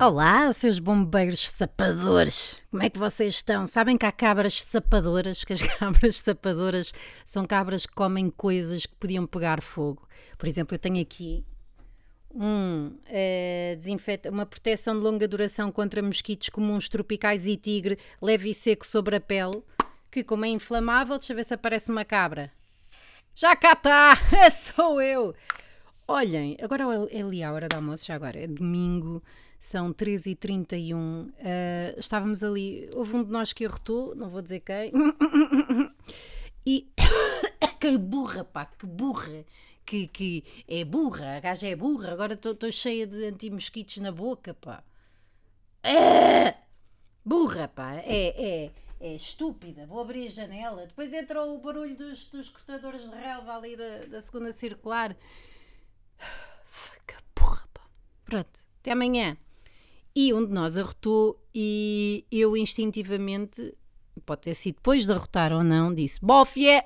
Olá, seus bombeiros sapadores. Como é que vocês estão? Sabem que há cabras sapadoras, que as cabras sapadoras são cabras que comem coisas que podiam pegar fogo. Por exemplo, eu tenho aqui um eh, desinfeta, uma proteção de longa duração contra mosquitos comuns tropicais e tigre, leve e seco sobre a pele, que como é inflamável, deixa ver se aparece uma cabra. Já cá está! Sou eu! Olhem, agora é ali a hora do almoço, já agora, é domingo, são 13h31. eh, estávamos ali, houve um de nós que arrotou, não vou dizer quem, e que burra, pá, que burra, que, que é burra, a gaja é burra, agora estou cheia de anti-mosquitos na boca, pá. É! Burra, pá, é, é, é estúpida. Vou abrir a janela. Depois entra o barulho dos, dos cortadores de relva ali da, da segunda circular. Que porra, pá. Pronto, até amanhã. E um de nós arrotou e eu instintivamente, pode ter sido depois de arrotar ou não, disse bófia.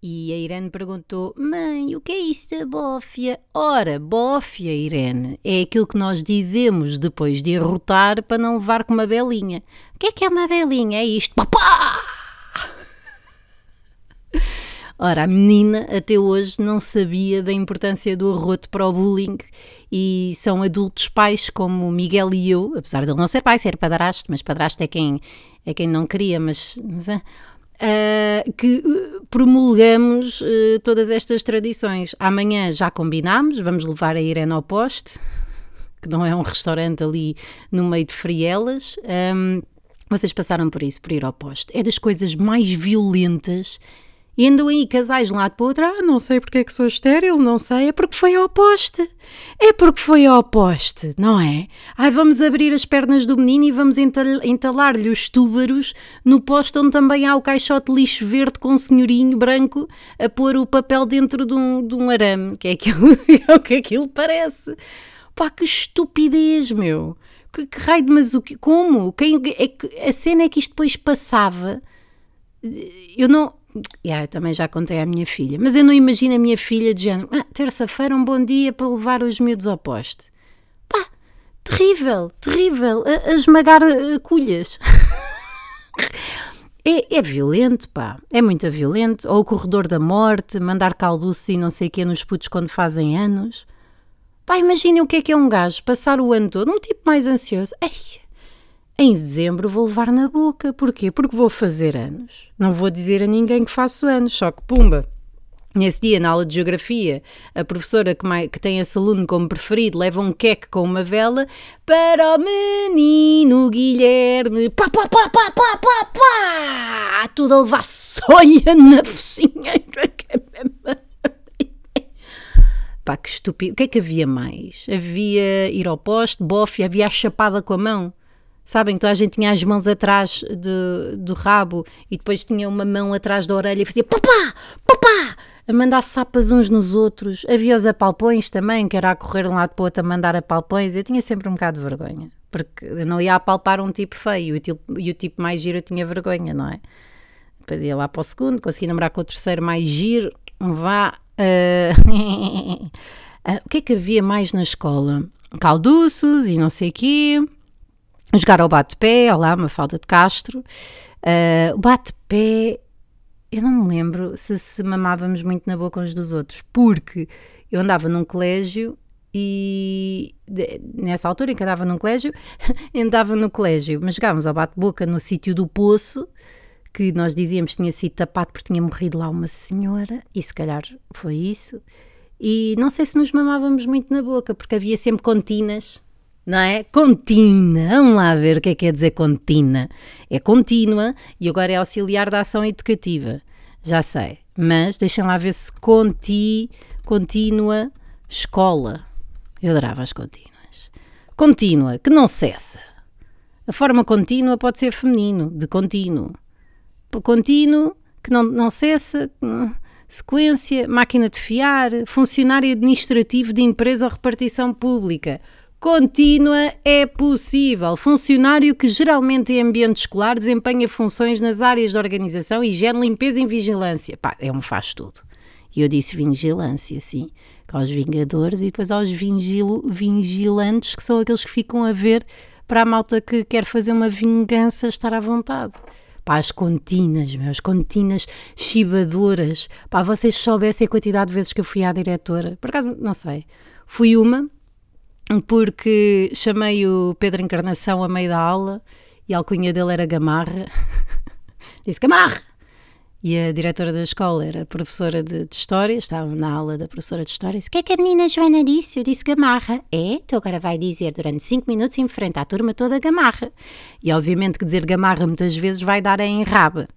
E a Irene perguntou: Mãe, o que é isso da bófia? Ora, bófia, Irene, é aquilo que nós dizemos depois de arrotar para não levar com uma belinha. O que é que é uma belinha? É isto. Papá! Ora, a menina até hoje não sabia da importância do arroto para o bullying e são adultos pais como Miguel e eu, apesar de ele não ser pai, ser padrasto, mas padrasto é quem, é quem não queria, mas... ah, que uh, promulgamos uh, todas estas tradições. Amanhã já combinámos, vamos levar a Irene ao poste, que não é um restaurante ali no meio de Frielas. Ahm, vocês passaram por isso, por ir ao poste. É das coisas mais violentas. E andam aí casais de um lado para o outro. Ah, não sei porque é que sou estéril, não sei. É porque foi ao poste. É porque foi ao poste, não é? Ai, vamos abrir as pernas do menino e vamos ental- entalar-lhe os túbaros no poste onde também há o caixote lixo verde com um senhorinho branco a pôr o papel dentro de um, de um arame, que é, aquilo, é o que aquilo parece. Pá, que estupidez, meu. Que, que raio de masoqui... Como? Quem, é que, a cena é que isto depois passava eu não. Yeah, eu também já contei à minha filha, mas eu não imagino a minha filha género. Ah, terça-feira, um bom dia para levar os miúdos ao poste. Pá, terrível, terrível. A, a esmagar uh, culhas. É, é violento, pá. É muito violento. Ou o corredor da morte, mandar calduço e não sei o quê nos putos quando fazem anos. Pá, imaginem o que é que é um gajo passar o ano todo, um tipo mais ansioso. Em dezembro vou levar na boca. Porquê? Porque vou fazer anos. Não vou dizer a ninguém que faço anos, só que pumba. Nesse dia, na aula de Geografia, a professora que, mai- que tem esse aluno como preferido leva um queque com uma vela para o menino Guilherme. Pá, pá, pá, pá, pá, pá, pá! Tudo a levar sonha na focinha. Pá, que estúpido. O que é que havia mais? Havia ir ao poste, bofe, havia a chapada com a mão. Sabem, toda a gente tinha as mãos atrás de- do rabo e depois tinha uma mão atrás da orelha e fazia papá, papá, a mandar sapas uns nos outros. Havia os apalpões também, que era a correr de um lado para o outro a mandar apalpões. Eu tinha sempre um bocado de vergonha, porque eu não ia apalpar um tipo feio e o tipo, e o tipo mais giro eu tinha vergonha, não é? Depois ia lá para o segundo, consegui namorar com o terceiro mais giro, vá. ah, ah, o que é que havia mais na escola? Calduços e não sei o quê. Jogar ao bate-pé, olá, uma falda de Castro. Ah, o bate-pé, eu não me lembro se se mamávamos muito na boca uns dos outros, porque eu andava num colégio e nessa altura em que andava num colégio, andava no colégio, mas jogávamos ao bate-boca no sítio do poço, que nós dizíamos tinha sido tapado porque tinha morrido lá uma senhora, e se calhar foi isso. E não sei se nos mamávamos muito na boca, porque havia sempre continas, não é? Contina, vamos lá ver o que é que quer dizer contina. É contínua e agora é auxiliar da ação educativa, já sei. Mas deixem lá ver se conti, contínua, escola. Eu adorava as contínuas. Contínua, que não cessa. A forma contínua pode ser feminino, de contínuo. Contínuo, que não, não cessa, sequência, máquina de fiar, funcionário administrativo de empresa ou repartição pública. Contínua é possível. Funcionário que geralmente em ambiente escolar desempenha funções nas áreas de organização, higiene, limpeza e vigilância. Pá, é um faz tudo. E eu disse vigilância, sim, aos vingadores e depois aos vingilo, vigilantes, que são aqueles que ficam a ver para a malta que quer fazer uma vingança estar à vontade. Pá, as continas, meus, continas chibadoras. Pá, vocês soubessem a quantidade de vezes que eu fui à diretora. Por acaso, não sei. Fui uma, porque chamei o Pedro Encarnação a meio da aula e a alcunha dele era Gamarra. Disse Gamarra! E a diretora da escola era professora de, de História, estava na aula da professora de História. Disse: O que é que a menina Joana disse? Eu disse Gamarra. É? Tu agora vai dizer durante 5 minutos em frente à turma toda Gamarra. E obviamente que dizer Gamarra muitas vezes vai dar em raba,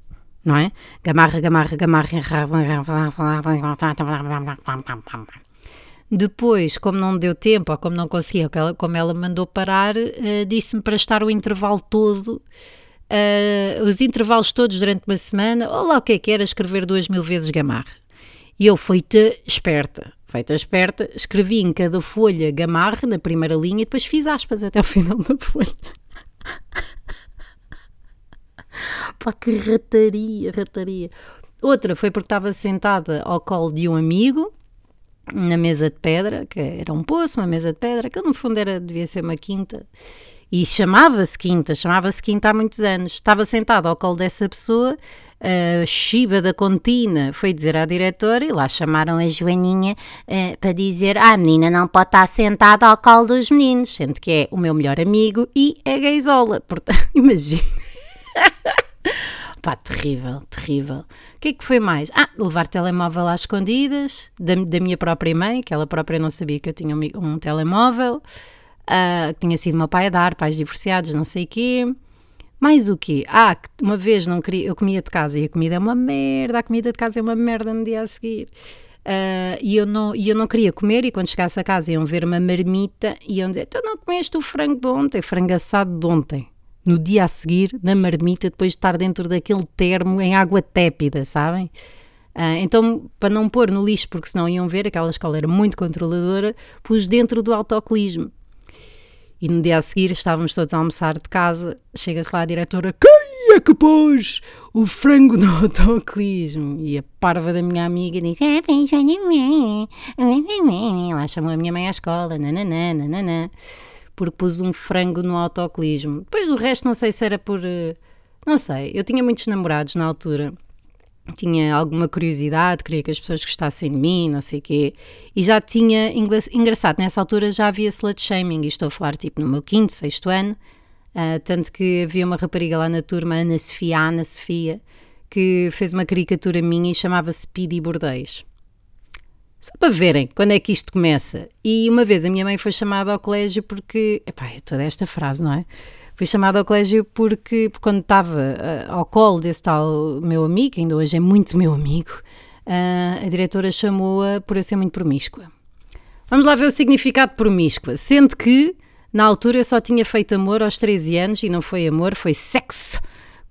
não é? Gamarra, Gamarra, Gamarra, enraba, depois, como não deu tempo, ou como não conseguia, como ela mandou parar, uh, disse-me para estar o intervalo todo, uh, os intervalos todos durante uma semana, ou lá o que é que era, escrever duas mil vezes gamarra. E eu, feita esperta, feita esperta, escrevi em cada folha gamarra, na primeira linha, e depois fiz aspas até o final da folha. Pá, que rataria, rataria. Outra foi porque estava sentada ao colo de um amigo, na mesa de pedra, que era um poço, uma mesa de pedra, que no fundo era, devia ser uma quinta, e chamava-se quinta, chamava-se quinta há muitos anos. Estava sentado ao colo dessa pessoa, a Chiba da Contina foi dizer à diretora e lá chamaram a Joaninha uh, para dizer: Ah, a menina não pode estar sentada ao colo dos meninos, sendo que é o meu melhor amigo e é gaysola. Portanto, imagina. Pá, terrível, terrível. O que é que foi mais? Ah, levar telemóvel às escondidas, da, da minha própria mãe, que ela própria não sabia que eu tinha um, um telemóvel, uh, tinha sido meu pai a dar, pais divorciados, não sei o quê. Mais o quê? Ah, uma vez não queria, eu comia de casa e a comida é uma merda, a comida de casa é uma merda no dia a seguir. Uh, e, eu não, e eu não queria comer, e quando chegasse a casa iam ver uma marmita e iam dizer: Tu não comeste o frango de ontem, frango assado de ontem no dia a seguir, na marmita, depois de estar dentro daquele termo em água tépida, sabem? Uh, então, para não pôr no lixo, porque senão iam ver, aquela escola era muito controladora, pus dentro do autocolismo. E no dia a seguir estávamos todos a almoçar de casa, chega-se lá a diretora, quem é que pôs o frango no autocolismo? E a parva da minha amiga disse, ah, fez Lá chamou a minha mãe à escola, nananã, nananã porque pus um frango no autocolismo. Depois do resto, não sei se era por. Eh, não sei, eu tinha muitos namorados na altura. Tinha alguma curiosidade, queria que as pessoas gostassem de mim, não sei o quê. E já tinha. Engraçado, nessa altura já havia slut shaming, e estou a falar tipo no meu quinto, sexto ano. Uh, tanto que havia uma rapariga lá na turma, Ana Sofia, Ana Sofia, que fez uma caricatura minha e chamava-se Pidi Bordéis. Só para verem quando é que isto começa. E uma vez a minha mãe foi chamada ao colégio porque. Epá, é toda esta frase, não é? Foi chamada ao colégio porque, porque quando estava uh, ao colo desse tal meu amigo, ainda hoje é muito meu amigo, uh, a diretora chamou-a por eu ser muito promíscua. Vamos lá ver o significado promíscua. Sendo que, na altura, eu só tinha feito amor aos 13 anos e não foi amor, foi sexo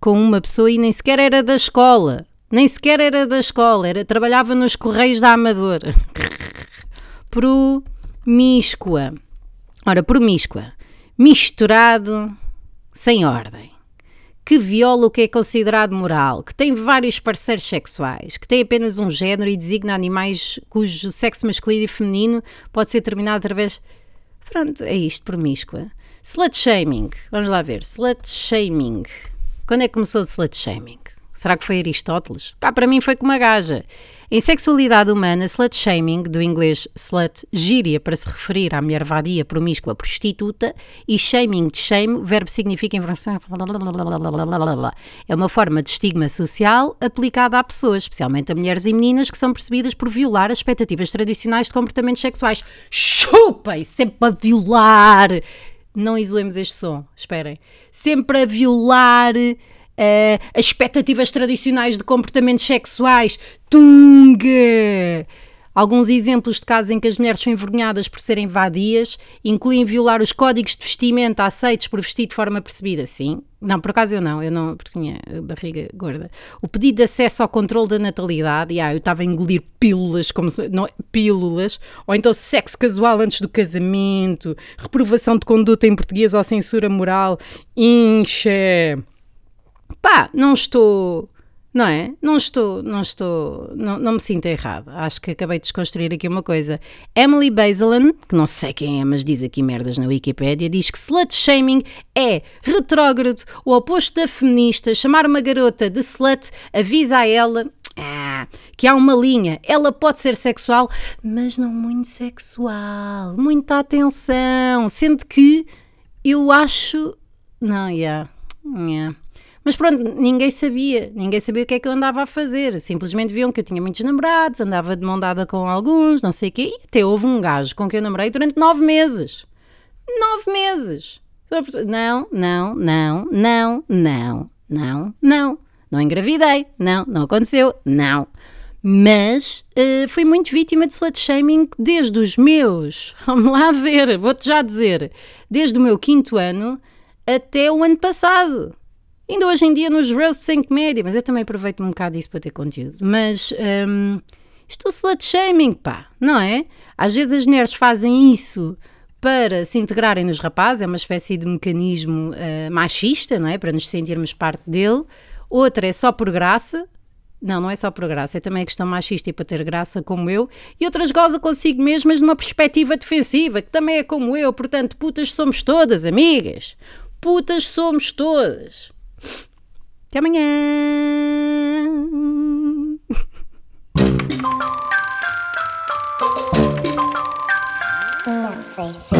com uma pessoa e nem sequer era da escola. Nem sequer era da escola, era, trabalhava nos Correios da Amadora. Promíscua. Ora, promíscua. Misturado, sem ordem. Que viola o que é considerado moral, que tem vários parceiros sexuais, que tem apenas um género e designa animais cujo sexo masculino e feminino pode ser terminado através. Pronto, é isto, promíscua. Slut shaming. Vamos lá ver. Slut shaming. Quando é que começou o slut shaming? Será que foi Aristóteles? Pá, para mim foi com uma gaja. Em sexualidade humana, slut shaming, do inglês slut, gíria para se referir à mulher vadia, promíscua, prostituta, e shaming de shame, verbo significa informação. É uma forma de estigma social aplicada a pessoas, especialmente a mulheres e meninas, que são percebidas por violar as expectativas tradicionais de comportamentos sexuais. Chupem! Sempre a violar! Não isolemos este som, esperem. Sempre a violar uh, as expectativas tradicionais de comportamentos sexuais. Tunga! Alguns exemplos de casos em que as mulheres são envergonhadas por serem vadias incluem violar os códigos de vestimenta aceitos por vestir de forma percebida. Sim. Não, por acaso eu não, eu não, porque tinha barriga gorda. O pedido de acesso ao controle da natalidade, e ah, eu estava a engolir pílulas, como se, não, pílulas, ou então sexo casual antes do casamento, reprovação de conduta em português ou censura moral, incha. Pá, não estou não é? Não estou, não estou, não, não me sinto errada. Acho que acabei de desconstruir aqui uma coisa. Emily Bazelon, que não sei quem é, mas diz aqui merdas na Wikipédia, diz que slut shaming é retrógrado, o oposto da feminista. Chamar uma garota de slut avisa a ela ah, que há uma linha. Ela pode ser sexual, mas não muito sexual. Muita atenção. Sendo que eu acho. Não, yeah. yeah. Mas pronto, ninguém sabia, ninguém sabia o que é que eu andava a fazer. Simplesmente viam que eu tinha muitos namorados, andava de mão dada com alguns, não sei o quê. E até houve um gajo com quem eu namorei durante nove meses. Nove meses! Não, não, não, não, não, não, não. Não engravidei, não, não aconteceu, não. Mas uh, fui muito vítima de slut shaming desde os meus, vamos lá ver, vou-te já dizer, desde o meu quinto ano até o ano passado. Ainda hoje em dia nos roasts em comédia, mas eu também aproveito um bocado disso para ter conteúdo. Mas um, isto é slut shaming, pá, não é? Às vezes as mulheres fazem isso para se integrarem nos rapazes, é uma espécie de mecanismo uh, machista, não é? Para nos sentirmos parte dele. Outra é só por graça, não, não é só por graça, é também questão machista e para ter graça, como eu. E outras goza consigo mesmas numa perspectiva defensiva, que também é como eu. Portanto, putas somos todas, amigas. Putas somos todas. Até amanhã! Não sei se.